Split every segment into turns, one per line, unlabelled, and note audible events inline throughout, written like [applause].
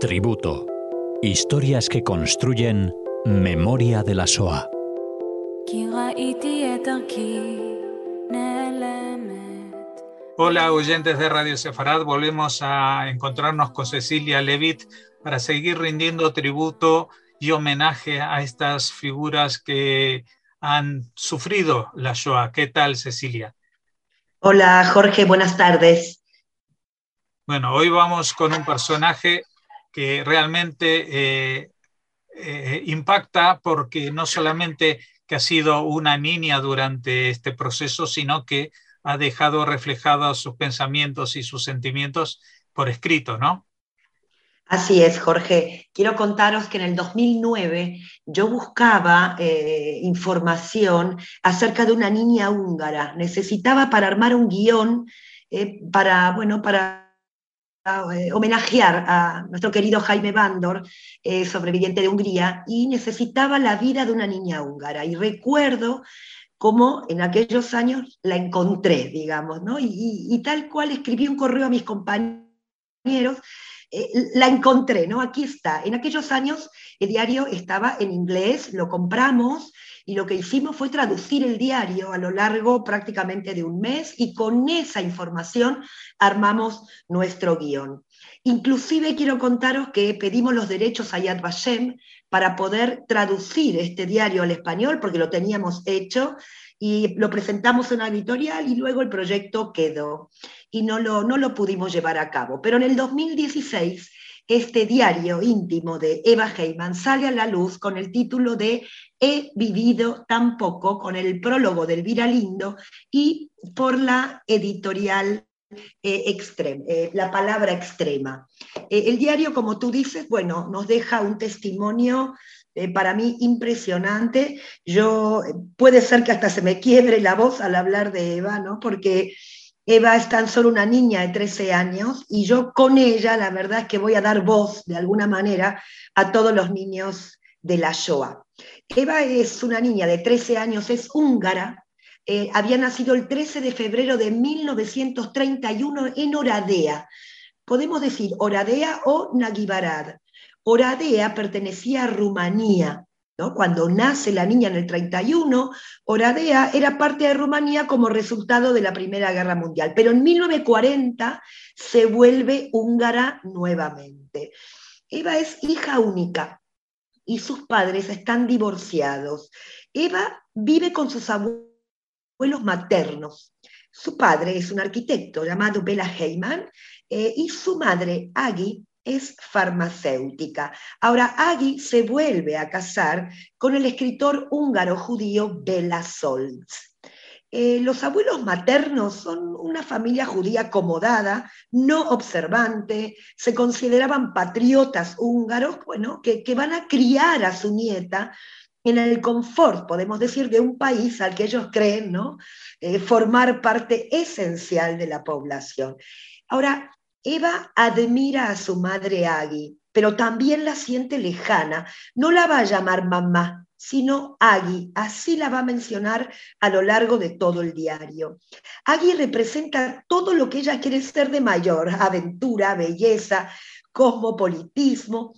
Tributo. Historias que construyen memoria de la SOA.
Hola oyentes de Radio Sefarad, volvemos a encontrarnos con Cecilia Levitt para seguir rindiendo tributo y homenaje a estas figuras que han sufrido la Shoah. ¿Qué tal, Cecilia?
Hola, Jorge, buenas tardes.
Bueno, hoy vamos con un personaje que realmente eh, eh, impacta porque no solamente que ha sido una niña durante este proceso, sino que ha dejado reflejados sus pensamientos y sus sentimientos por escrito, ¿no?
Así es, Jorge. Quiero contaros que en el 2009 yo buscaba eh, información acerca de una niña húngara. Necesitaba para armar un guion para, bueno, para eh, homenajear a nuestro querido Jaime Bandor, sobreviviente de Hungría, y necesitaba la vida de una niña húngara. Y recuerdo cómo en aquellos años la encontré, digamos, ¿no? y tal cual escribí un correo a mis compañeros eh, la encontré, ¿no? Aquí está. En aquellos años el diario estaba en inglés, lo compramos y lo que hicimos fue traducir el diario a lo largo prácticamente de un mes y con esa información armamos nuestro guion. Inclusive quiero contaros que pedimos los derechos a Yad Vashem para poder traducir este diario al español, porque lo teníamos hecho, y lo presentamos en una editorial y luego el proyecto quedó y no lo, no lo pudimos llevar a cabo. Pero en el 2016 este diario íntimo de Eva Heyman sale a la luz con el título de He vivido tan poco, con el prólogo del Viralindo y por la editorial eh, eh, la palabra extrema. Eh, el diario, como tú dices, bueno, nos deja un testimonio para mí impresionante. Yo, puede ser que hasta se me quiebre la voz al hablar de Eva, ¿no? Porque Eva es tan solo una niña de 13 años y yo con ella, la verdad es que voy a dar voz de alguna manera a todos los niños de la Shoah. Eva es una niña de 13 años, es húngara, eh, había nacido el 13 de febrero de 1931 en Oradea. Podemos decir Oradea o Nagibarad. Oradea pertenecía a Rumanía. Cuando nace la niña en el 31, Oradea era parte de Rumanía como resultado de la Primera Guerra Mundial. Pero en 1940 se vuelve húngara nuevamente. Eva es hija única y sus padres están divorciados. Eva vive con sus abuelos abuelos maternos. Su padre es un arquitecto llamado Bela Heyman eh, y su madre, Aggie, es farmacéutica. Agui Aggie se vuelve a casar con el escritor húngaro judío Bela Solz. Eh, los abuelos maternos son una familia judía acomodada, no observante, se consideraban patriotas húngaros, bueno, que, que van a criar a su nieta en el confort, podemos decir, de un país al que ellos creen ¿no? Eh, formar parte esencial de la población. Ahora, Eva admira a su madre Agui, pero también la siente lejana. No la va a llamar mamá, sino Agui, así la va a mencionar a lo largo de todo el diario. Agui representa todo lo que ella quiere ser de mayor, aventura, belleza, cosmopolitismo.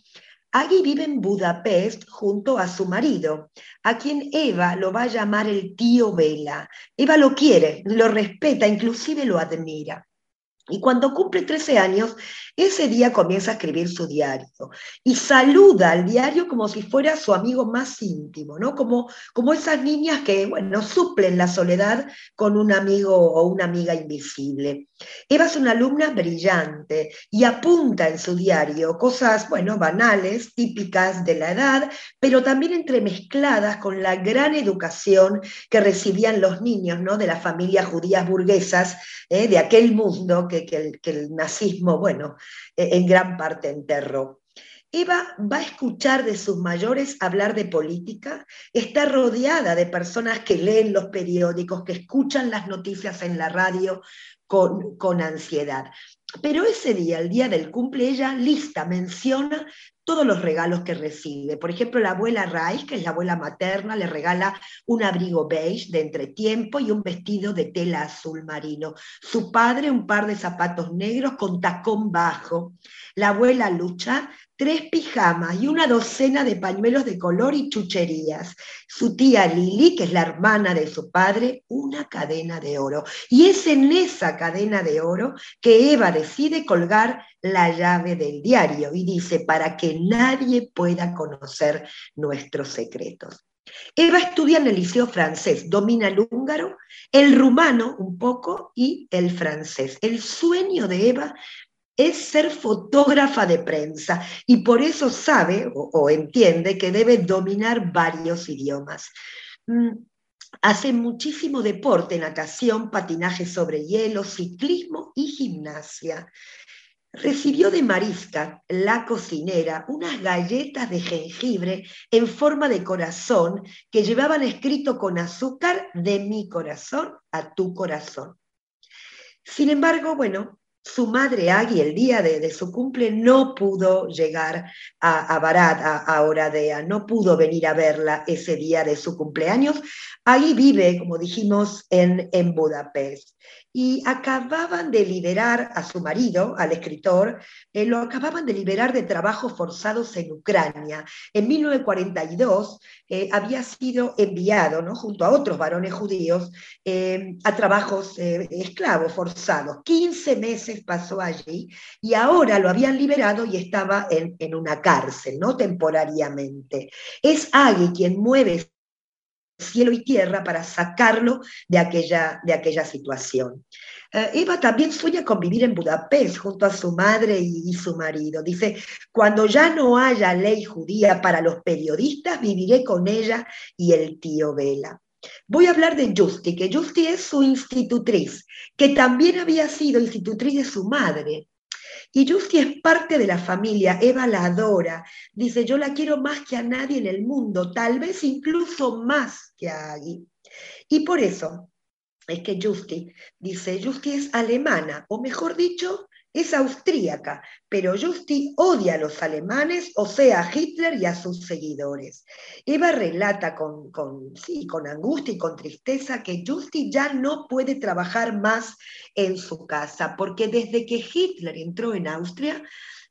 Agui vive en Budapest junto a su marido, a quien Eva lo va a llamar el tío Vela. Eva lo quiere, lo respeta, inclusive lo admira. Y cuando cumple 13 años, ese día comienza a escribir su diario y saluda al diario como si fuera su amigo más íntimo, ¿no? Como, como esas niñas que, bueno, suplen la soledad con un amigo o una amiga invisible. Eva es una alumna brillante y apunta en su diario cosas, bueno, banales, típicas de la edad, pero también entremezcladas con la gran educación que recibían los niños, ¿no? De las familias judías burguesas ¿eh? de aquel mundo que, el, que el nazismo, bueno, eh, en gran parte enterró. Eva va a escuchar de sus mayores hablar de política, está rodeada de personas que leen los periódicos, que escuchan las noticias en la radio con, con ansiedad. Pero ese día, el día del cumple, ella lista, menciona todos los regalos que recibe. Por ejemplo, la abuela Rice, que es la abuela materna, le regala un abrigo beige de entretiempo y un vestido de tela azul marino. Su padre, un par de zapatos negros con tacón bajo. La abuela Lucha tres pijamas y una docena de pañuelos de color y chucherías. Su tía Lili, que es la hermana de su padre, una cadena de oro. Y es en esa cadena de oro que Eva decide colgar la llave del diario y dice, para que nadie pueda conocer nuestros secretos. Eva estudia en el liceo francés, domina el húngaro, el rumano un poco y el francés. El sueño de Eva es ser fotógrafa de prensa y por eso sabe o, entiende que debe dominar varios idiomas. Mm, hace muchísimo deporte, natación, patinaje sobre hielo, ciclismo y gimnasia. Recibió de Marisca, la cocinera, unas galletas de jengibre en forma de corazón que llevaban escrito con azúcar de mi corazón a tu corazón. Sin embargo, bueno, su madre Agui, el día de, su cumple, no pudo llegar a, a Barat, a, Oradea, no pudo venir a verla ese día de su cumpleaños. Agui vive, como dijimos, en, en Budapest y acababan de liberar a su marido, al escritor, eh, lo acababan de liberar de trabajos forzados en Ucrania. En 1942 eh, había sido enviado, ¿no? junto a otros varones judíos, eh, a trabajos esclavos forzados. 15 meses pasó allí y ahora lo habían liberado y estaba en, en una cárcel, ¿no? temporariamente. Es Agui quien mueve cielo y tierra para sacarlo de aquella, de aquella situación. Eh, Eva también sueña con vivir en Budapest junto a su madre y, su marido. Dice, cuando ya no haya ley judía para los periodistas, viviré con ella y el tío Vela. Voy a hablar de Justi, que Justi es su institutriz, que también había sido institutriz de su madre. Y Justi es parte de la familia, Eva la adora. Dice, yo la quiero más que a nadie en el mundo, tal vez incluso más que a Agui. Y por eso es que Justi, dice, Justi es alemana, o mejor dicho, es austríaca, pero Justi odia a los alemanes, o sea, a Hitler y a sus seguidores. Eva relata con, con, sí, con angustia y con tristeza que Justi ya no puede trabajar más en su casa, porque desde que Hitler entró en Austria,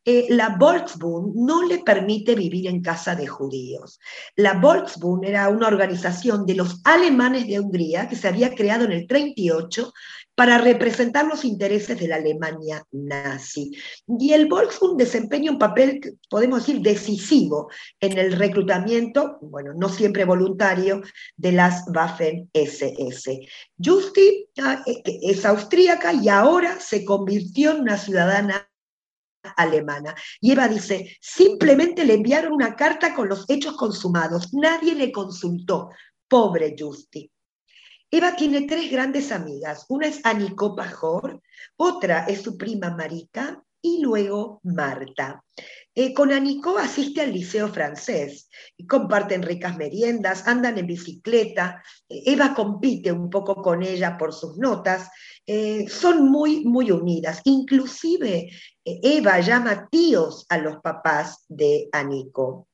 eh, la Volksbund no le permite vivir en casa de judíos. La Volksbund era una organización de los alemanes de Hungría que se había creado en el 38 para representar los intereses de la Alemania nazi. Y el Volksbund desempeña un papel, podemos decir, decisivo en el reclutamiento, bueno, no siempre voluntario, de las Waffen-SS. Justi ah, eh, es austríaca y ahora se convirtió en una ciudadana alemana. Y Eva dice, simplemente le enviaron una carta con los hechos consumados, nadie le consultó. Pobre Justi. Eva tiene tres grandes amigas. Una es Aniko Pajor, otra es su prima Marita y luego Marta. Eh, con Aniko asiste al liceo francés, comparten ricas meriendas, andan en bicicleta, Eva compite un poco con ella por sus notas, eh, son muy, muy unidas. Inclusive eh, Eva llama tíos a los papás de Aniko.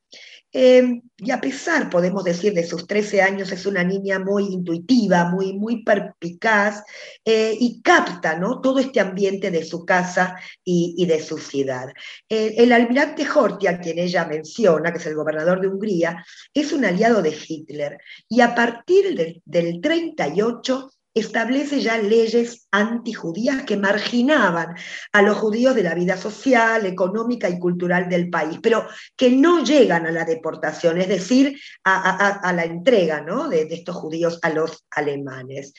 Em, y a pesar, podemos decir, de sus 13 años, es una niña muy intuitiva, muy, muy perpicaz eh, y capta ¿no? todo este ambiente de su casa y, de su ciudad. el almirante Horthy, a quien ella menciona, que es el gobernador de Hungría, es un aliado de Hitler y a partir del 38 establece ya leyes antijudías que marginaban a los judíos de la vida social, económica y cultural del país, pero que no llegan a la deportación, es decir, a, la entrega de, estos judíos a los alemanes.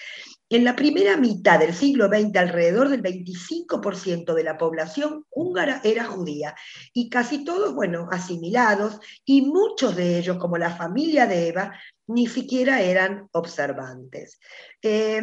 En la primera mitad del siglo XX, alrededor del 25% de la población húngara era judía y casi todos, bueno, asimilados y muchos de ellos, como la familia de Eva, ni siquiera eran observantes. Eh,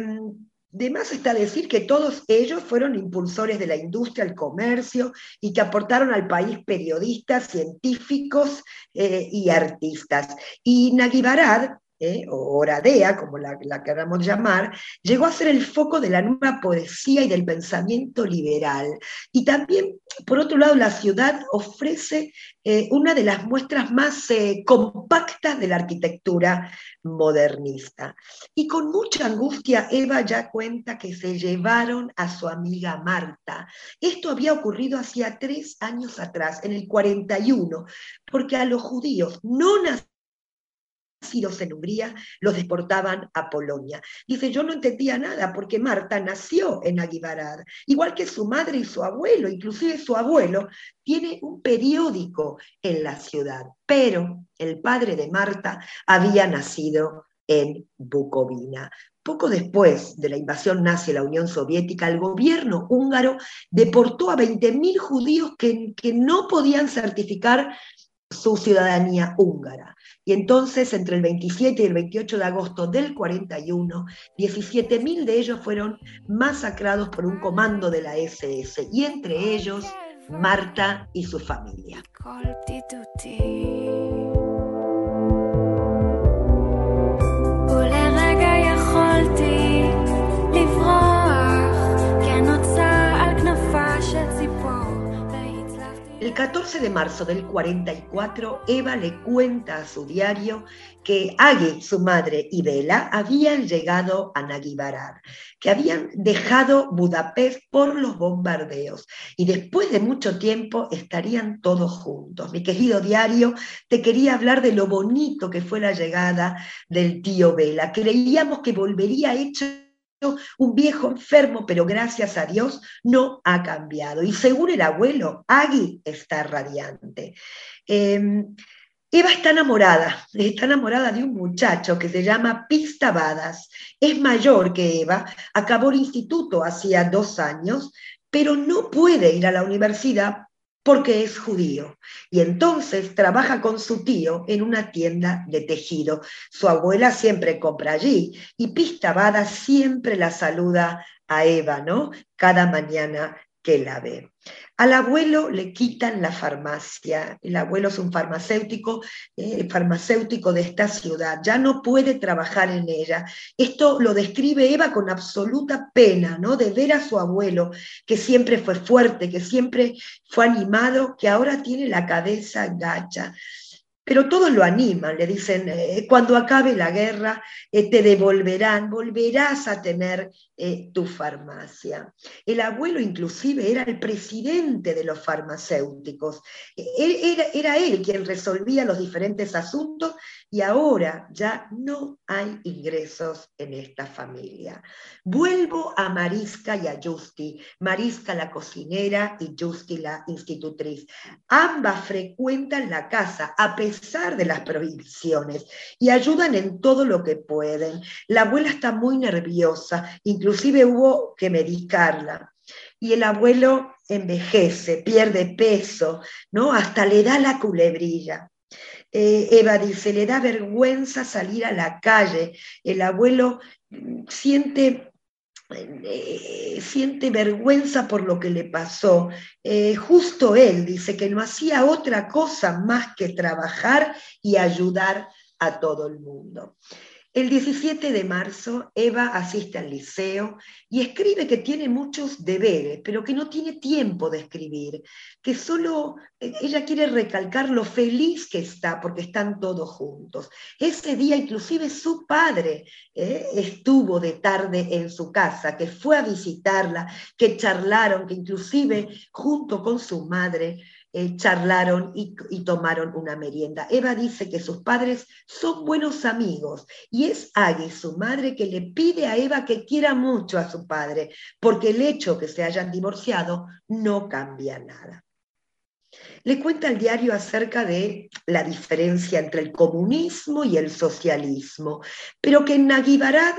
de más está decir que todos ellos fueron impulsores de la industria, el comercio y que aportaron al país periodistas, científicos eh, y artistas. Y Naguibarad ¿eh? o Oradea, como la, queramos llamar, llegó a ser el foco de la nueva poesía y del pensamiento liberal. Y también, por otro lado, la ciudad ofrece eh, una de las muestras más eh, compactas de la arquitectura modernista. Y con mucha angustia, Eva ya cuenta que se llevaron a su amiga Marta. Esto había ocurrido hacía tres años atrás, en el 41, porque a los judíos no nacieron nacidos en Hungría los deportaban a Polonia. Dice, yo no entendía nada porque Marta nació en Aguibarad, igual que su madre y su abuelo, inclusive su abuelo tiene un periódico en la ciudad, pero el padre de Marta había nacido en Bucovina. Poco después de la invasión nazi a la Unión Soviética, el gobierno húngaro deportó a 20.000 judíos que, que no podían certificar su ciudadanía húngara. Y entonces, entre el 27 y el 28 de agosto del 41, 17.000 de ellos fueron masacrados por un comando de la SS, y entre ellos Marta y su familia. El 14 de marzo del 44, Eva le cuenta a su diario que Agi, su madre, y Bela habían llegado a Naguibarad, que habían dejado Budapest por los bombardeos y después de mucho tiempo estarían todos juntos. Mi querido diario, te quería hablar de lo bonito que fue la llegada del tío Bela. Creíamos que volvería hecho un viejo enfermo, pero gracias a Dios no ha cambiado. Y según el abuelo, Agui está radiante. Em, Eva está enamorada, está enamorada de un muchacho que se llama Pista Badas. Es mayor que Eva, acabó el instituto hacía dos años, pero no puede ir a la universidad porque es judío. Y entonces trabaja con su tío en una tienda de tejido. Su abuela siempre compra allí y Pistabada siempre la saluda a Eva, ¿no? Cada mañana que la ve. Al abuelo le quitan la farmacia. El abuelo es un farmacéutico, eh, farmacéutico de esta ciudad. Ya no puede trabajar en ella. Esto lo describe Eva con absoluta pena, ¿no? De ver a su abuelo, que siempre fue fuerte, que siempre fue animado, que ahora tiene la cabeza gacha. Pero todos lo animan, le dicen, eh, cuando acabe la guerra eh, te devolverán, volverás a tener eh, tu farmacia. El abuelo inclusive era el presidente de los farmacéuticos. Era, era él quien resolvía los diferentes asuntos y ahora ya no hay ingresos en esta familia. Vuelvo a Mariska y a Justi, Mariska la cocinera y Justi la institutriz. Ambas frecuentan la casa a pesar de las prohibiciones y ayudan en todo lo que pueden. La abuela está muy nerviosa, inclusive hubo que medicarla. Y el abuelo envejece, pierde peso, ¿no? Hasta le da la culebrilla. Eh, Eva dice, le da vergüenza salir a la calle. El abuelo mm, siente eh, siente vergüenza por lo que le pasó. Eh, justo él dice que no hacía otra cosa más que trabajar y ayudar a todo el mundo. El 17 de marzo, Eva asiste al liceo y escribe que tiene muchos deberes, pero que no tiene tiempo de escribir, que solo eh, ella quiere recalcar lo feliz que está porque están todos juntos. Ese día inclusive su padre eh, estuvo de tarde en su casa, que fue a visitarla, que charlaron, que inclusive junto con su madre eh, charlaron y, tomaron una merienda. Eva dice que sus padres son buenos amigos y es Agui, su madre, que le pide a Eva que quiera mucho a su padre, porque el hecho que se hayan divorciado no cambia nada. Le cuenta el diario acerca de la diferencia entre el comunismo y el socialismo, pero que en Naguibarad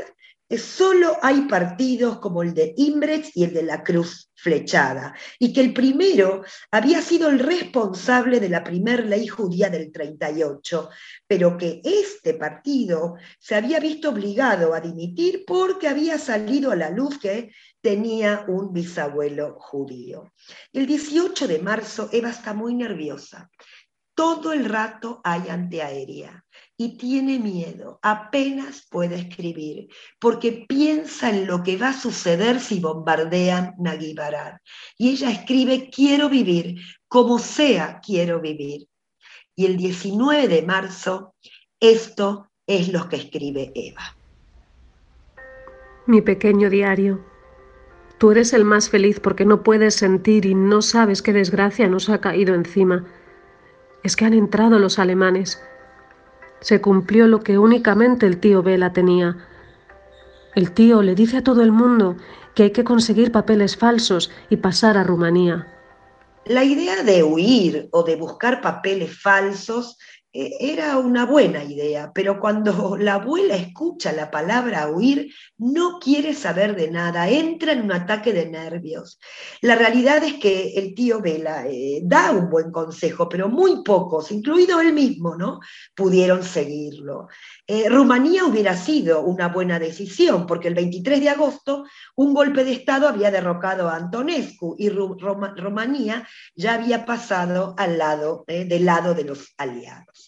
solo hay partidos como el de Imbrecht y el de la Cruz Flechada, y que el primero había sido el responsable de la primer ley judía del 38, pero que este partido se había visto obligado a dimitir porque había salido a la luz que tenía un bisabuelo judío. El 18 de marzo Eva está muy nerviosa. Todo el rato hay antiaérea y tiene miedo, apenas puede escribir, porque piensa en lo que va a suceder si bombardean Naguibará. Y ella escribe, quiero vivir, como sea, quiero vivir. Y el 19 de marzo, esto es lo que escribe Eva.
Mi pequeño diario. Tú eres el más feliz porque no puedes sentir y no sabes qué desgracia nos ha caído encima. Es que han entrado los alemanes se cumplió lo que únicamente el tío Vela tenía. El tío le dice a todo el mundo que hay que conseguir papeles falsos y pasar a Rumanía.
La idea de huir o de buscar papeles falsos era una buena idea, pero cuando [laughs] la abuela escucha la palabra huir, no quiere saber de nada, entra en un ataque de nervios. La realidad es que el tío Vela eh, da un buen consejo, pero muy pocos, incluido él mismo, ¿no? pudieron seguirlo. Eh, Rumanía hubiera sido una buena decisión, porque el 23 de agosto un golpe de Estado había derrocado a Antonescu y Rumanía ya había pasado al lado, del lado de los aliados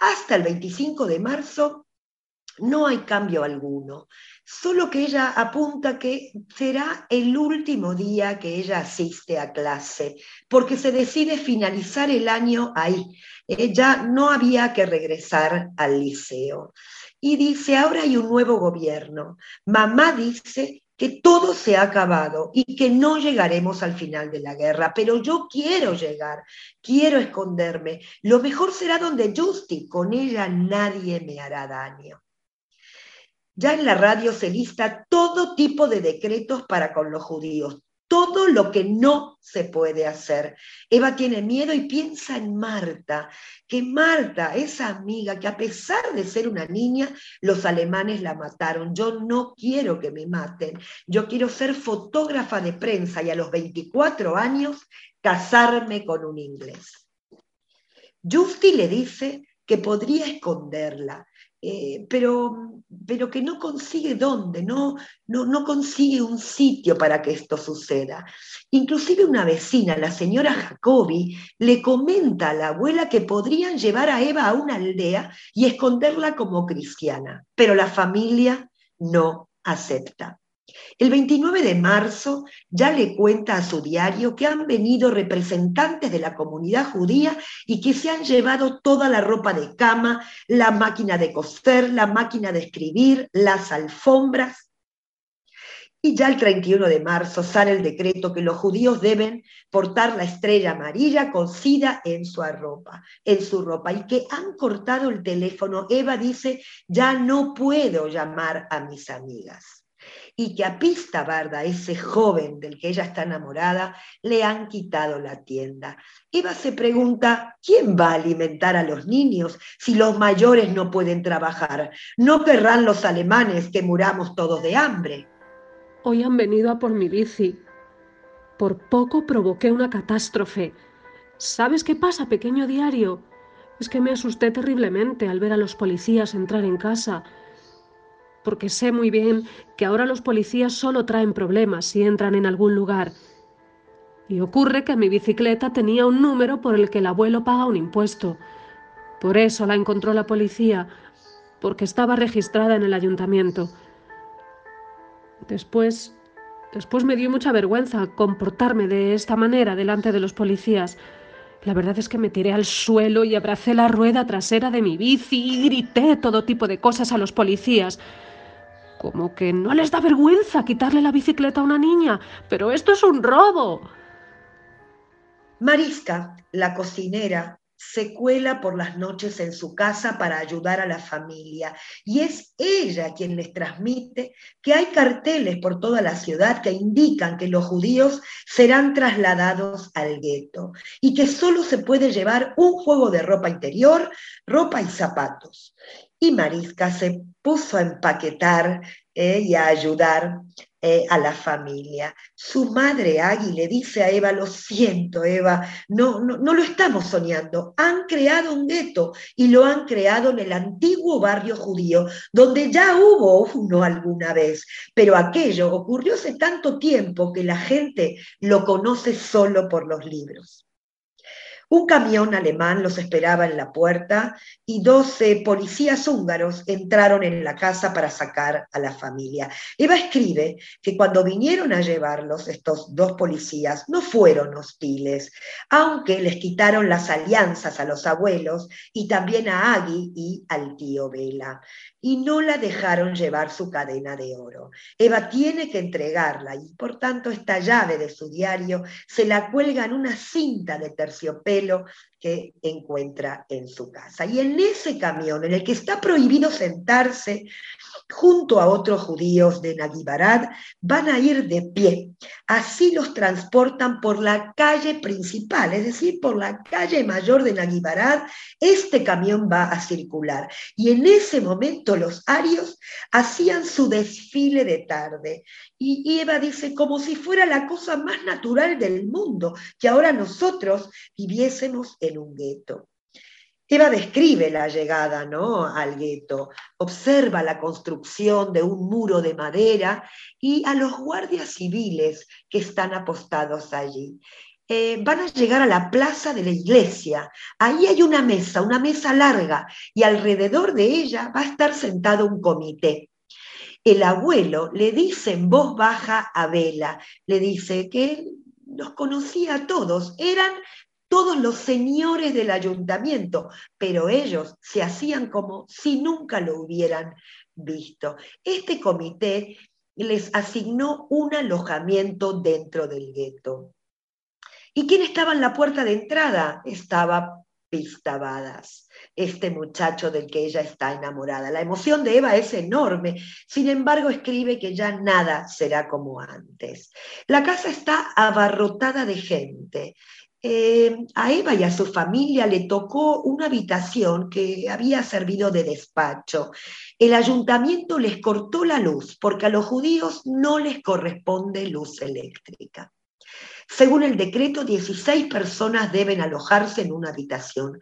hasta el 25 de marzo no hay cambio alguno, solo que ella apunta que será el último día que ella asiste a clase, porque se decide finalizar el año ahí. Ella no había que regresar al liceo. Y dice, ahora hay un nuevo gobierno. Mamá dice que todo se ha acabado y que no llegaremos al final de la guerra, pero yo quiero llegar, quiero esconderme. Lo mejor será donde Justy, con ella nadie me hará daño. Ya en la radio se lista todo tipo de decretos para con los judíos, todo lo que no se puede hacer. Eva tiene miedo y piensa en Marta, que Marta, esa amiga que a pesar de ser una niña, los alemanes la mataron. Yo no quiero que me maten, yo quiero ser fotógrafa de prensa y a los 24 años casarme con un inglés. Justy le dice que podría esconderla, eh, pero, pero que no consigue dónde, no, no, no consigue un sitio para que esto suceda. Inclusive una vecina, la señora Jacobi, le comenta a la abuela que podrían llevar a Eva a una aldea y esconderla como cristiana, pero la familia no acepta. El 29 de marzo ya le cuenta a su diario que han venido representantes de la comunidad judía y que se han llevado toda la ropa de cama, la máquina de coser, la máquina de escribir, las alfombras. Y ya el 31 de marzo sale el decreto que los judíos deben portar la estrella amarilla cosida en su ropa, en su ropa, y que han cortado el teléfono. Eva dice, ya no puedo llamar a mis amigas y que a Pista Barda, ese joven del que ella está enamorada, le han quitado la tienda. Eva se pregunta, ¿quién va a alimentar a los niños si los mayores no pueden trabajar? ¿No querrán los alemanes que muramos todos de hambre?
Hoy han venido a por mi bici. Por poco provoqué una catástrofe. ¿Sabes qué pasa, pequeño diario? Es que me asusté terriblemente al ver a los policías entrar en casa porque sé muy bien que ahora los policías solo traen problemas si entran en algún lugar. Y ocurre que mi bicicleta tenía un número por el que el abuelo paga un impuesto. Por eso la encontró la policía, porque estaba registrada en el ayuntamiento. Después, después me dio mucha vergüenza comportarme de esta manera delante de los policías. La verdad es que me tiré al suelo y abracé la rueda trasera de mi bici y grité todo tipo de cosas a los policías. Como que no les da vergüenza quitarle la bicicleta a una niña, pero esto es un robo.
Mariska, la cocinera, se cuela por las noches en su casa para ayudar a la familia y es ella quien les transmite que hay carteles por toda la ciudad que indican que los judíos serán trasladados al gueto y que solo se puede llevar un juego de ropa interior, ropa y zapatos. Y Mariska se puso a empaquetar eh, y a ayudar eh, a la familia. Su madre Agui le dice a Eva, lo siento Eva, no, no, no lo estamos soñando, han creado un gueto y lo han creado en el antiguo barrio judío, donde ya hubo uno alguna vez, pero aquello ocurrió hace tanto tiempo que la gente lo conoce solo por los libros. Un camión alemán los esperaba en la puerta y 12 policías húngaros entraron en la casa para sacar a la familia. Eva escribe que cuando vinieron a llevarlos, estos dos policías no fueron hostiles, aunque les quitaron las alianzas a los abuelos y también a Agui y al tío Vela y no la dejaron llevar su cadena de oro. Eva tiene que entregarla y por tanto esta llave de su diario se la cuelga en una cinta de terciopelo que encuentra en su casa. Y en ese camión en el que está prohibido sentarse, junto a otros judíos de Nagibarad, van a ir de pie. Así los transportan por la calle principal, es decir, por la calle mayor de Nagibarad. Este camión va a circular. Y en ese momento los arios hacían su desfile de tarde. Y Eva dice, como si fuera la cosa más natural del mundo, que ahora nosotros viviésemos en un gueto. Eva describe la llegada ¿no? al gueto, observa la construcción de un muro de madera y a los guardias civiles que están apostados allí. Eh, van a llegar a la plaza de la iglesia. Ahí hay una mesa, una mesa larga, y alrededor de ella va a estar sentado un comité. El abuelo le dice en voz baja a Vela, le dice que él los conocía a todos, eran todos los señores del ayuntamiento, pero ellos se hacían como si nunca lo hubieran visto. Este comité les asignó un alojamiento dentro del gueto. ¿Y quién estaba en la puerta de entrada? Estaba Pistabadas, este muchacho del que ella está enamorada. La emoción de Eva es enorme, sin embargo escribe que ya nada será como antes. La casa está abarrotada de gente. Eh, a Eva y a su familia le tocó una habitación que había servido de despacho. El ayuntamiento les cortó la luz porque a los judíos no les corresponde luz eléctrica. Según el decreto, 16 personas deben alojarse en una habitación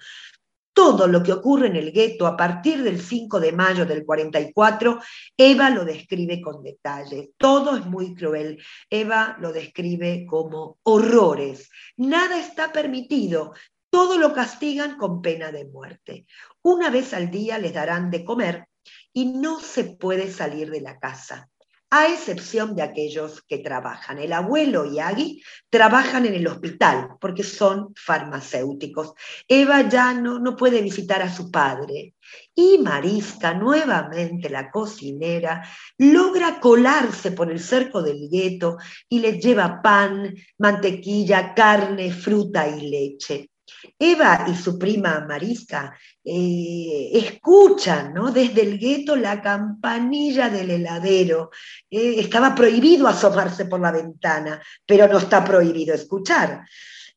todo lo que ocurre en el gueto a partir del 5 de mayo del 44, Eva lo describe con detalle. Todo es muy cruel. Eva lo describe como horrores. Nada está permitido. Todo lo castigan con pena de muerte. Una vez al día les darán de comer y no se puede salir de la casa a excepción de aquellos que trabajan. El abuelo y Agui trabajan en el hospital porque son farmacéuticos. Eva ya no, puede visitar a su padre. Y Marisca, nuevamente la cocinera, logra colarse por el cerco del gueto y les lleva pan, mantequilla, carne, fruta y leche. Eva y su prima Marisca eh, escuchan ¿no? desde el gueto la campanilla del heladero. Eh, estaba prohibido asomarse por la ventana, pero no está prohibido escuchar.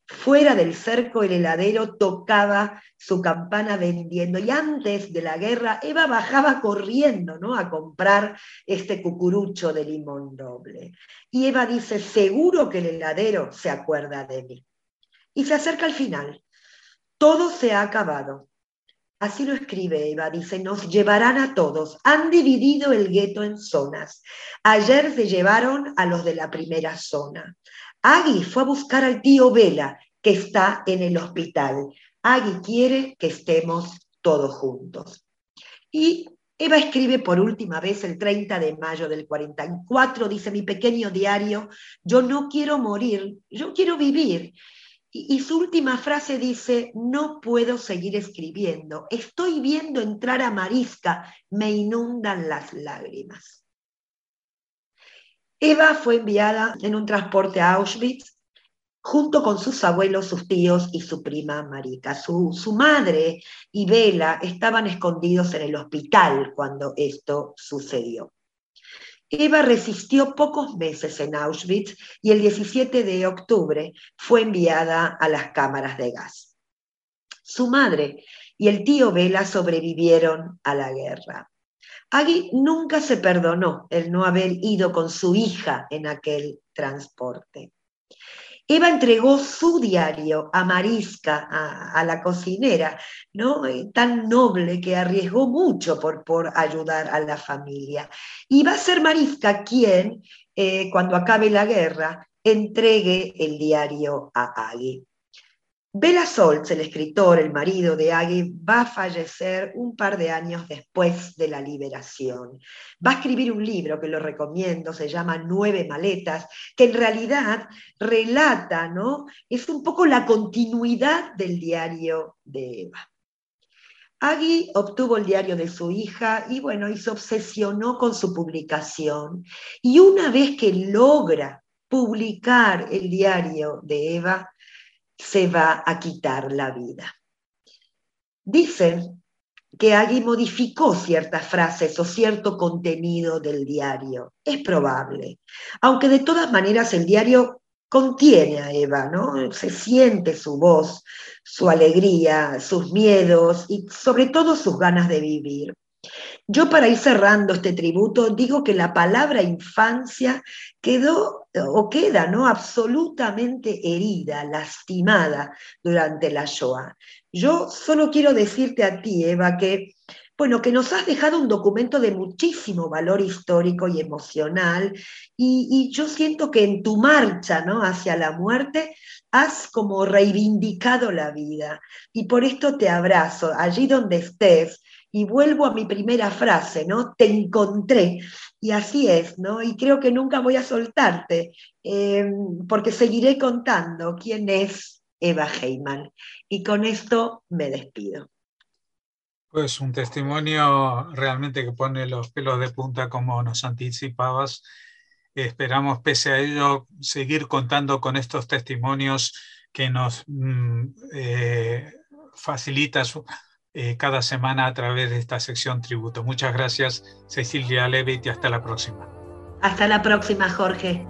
Fuera del cerco el heladero tocaba su campana vendiendo y antes de la guerra Eva bajaba corriendo ¿no? a comprar este cucurucho de limón doble. Y Eva dice, seguro que el heladero se acuerda de mí. Y se acerca al final. Todo se ha acabado. Así lo escribe Eva, dice, nos llevarán a todos. Han dividido el gueto en zonas. Ayer se llevaron a los de la primera zona. Agui fue a buscar al tío Vela, que está en el hospital. Agui quiere que estemos todos juntos. Y Eva escribe por última vez el 30 de mayo del 44, dice mi pequeño diario, yo no quiero morir, yo quiero vivir. Y, su última frase dice, no puedo seguir escribiendo, estoy viendo entrar a Marisca, me inundan las lágrimas. Eva fue enviada en un transporte a Auschwitz junto con sus abuelos, sus tíos y su prima Marika. Su, su madre y Vela estaban escondidos en el hospital cuando esto sucedió. Eva resistió pocos meses en Auschwitz y el 17 de octubre fue enviada a las cámaras de gas. Su madre y el tío Vela sobrevivieron a la guerra. Agui nunca se perdonó el no haber ido con su hija en aquel transporte. Eva entregó su diario a Marisca, a, la cocinera, ¿no? Eh, tan noble que arriesgó mucho por, por ayudar a la familia. Y va a ser Marisca quien, eh, cuando acabe la guerra, entregue el diario a Agui. Bela Solz, el escritor, el marido de Agui, va a fallecer un par de años después de la liberación. Va a escribir un libro que lo recomiendo, se llama Nueve Maletas, que en realidad relata, ¿no? Es un poco la continuidad del diario de Eva. Agui obtuvo el diario de su hija y bueno, y se obsesionó con su publicación. Y una vez que logra publicar el diario de Eva, se va a quitar la vida. Dicen que Agui modificó ciertas frases o cierto contenido del diario. Es probable. Aunque de todas maneras el diario contiene a Eva, ¿no? Se siente su voz, su alegría, sus miedos y sobre todo sus ganas de vivir. Yo para ir cerrando este tributo digo que la palabra infancia quedó o queda ¿no? absolutamente herida, lastimada durante la Shoah. Yo solo quiero decirte a ti, Eva, que bueno, que nos has dejado un documento de muchísimo valor histórico y emocional, y, yo siento que en tu marcha ¿no? hacia la muerte has como reivindicado la vida, y por esto te abrazo, allí donde estés, y vuelvo a mi primera frase, ¿no? Te encontré. Y así es, ¿no? Y creo que nunca voy a soltarte, eh, porque seguiré contando quién es Eva Heyman. Y con esto me despido.
Pues un testimonio realmente que pone los pelos de punta como nos anticipabas. Esperamos, pese a ello, seguir contando con estos testimonios que nos mm, eh, facilita su, eh, cada semana a través de esta sección tributo. Muchas gracias, Cecilia Levitt, y hasta la próxima.
Hasta la próxima, Jorge.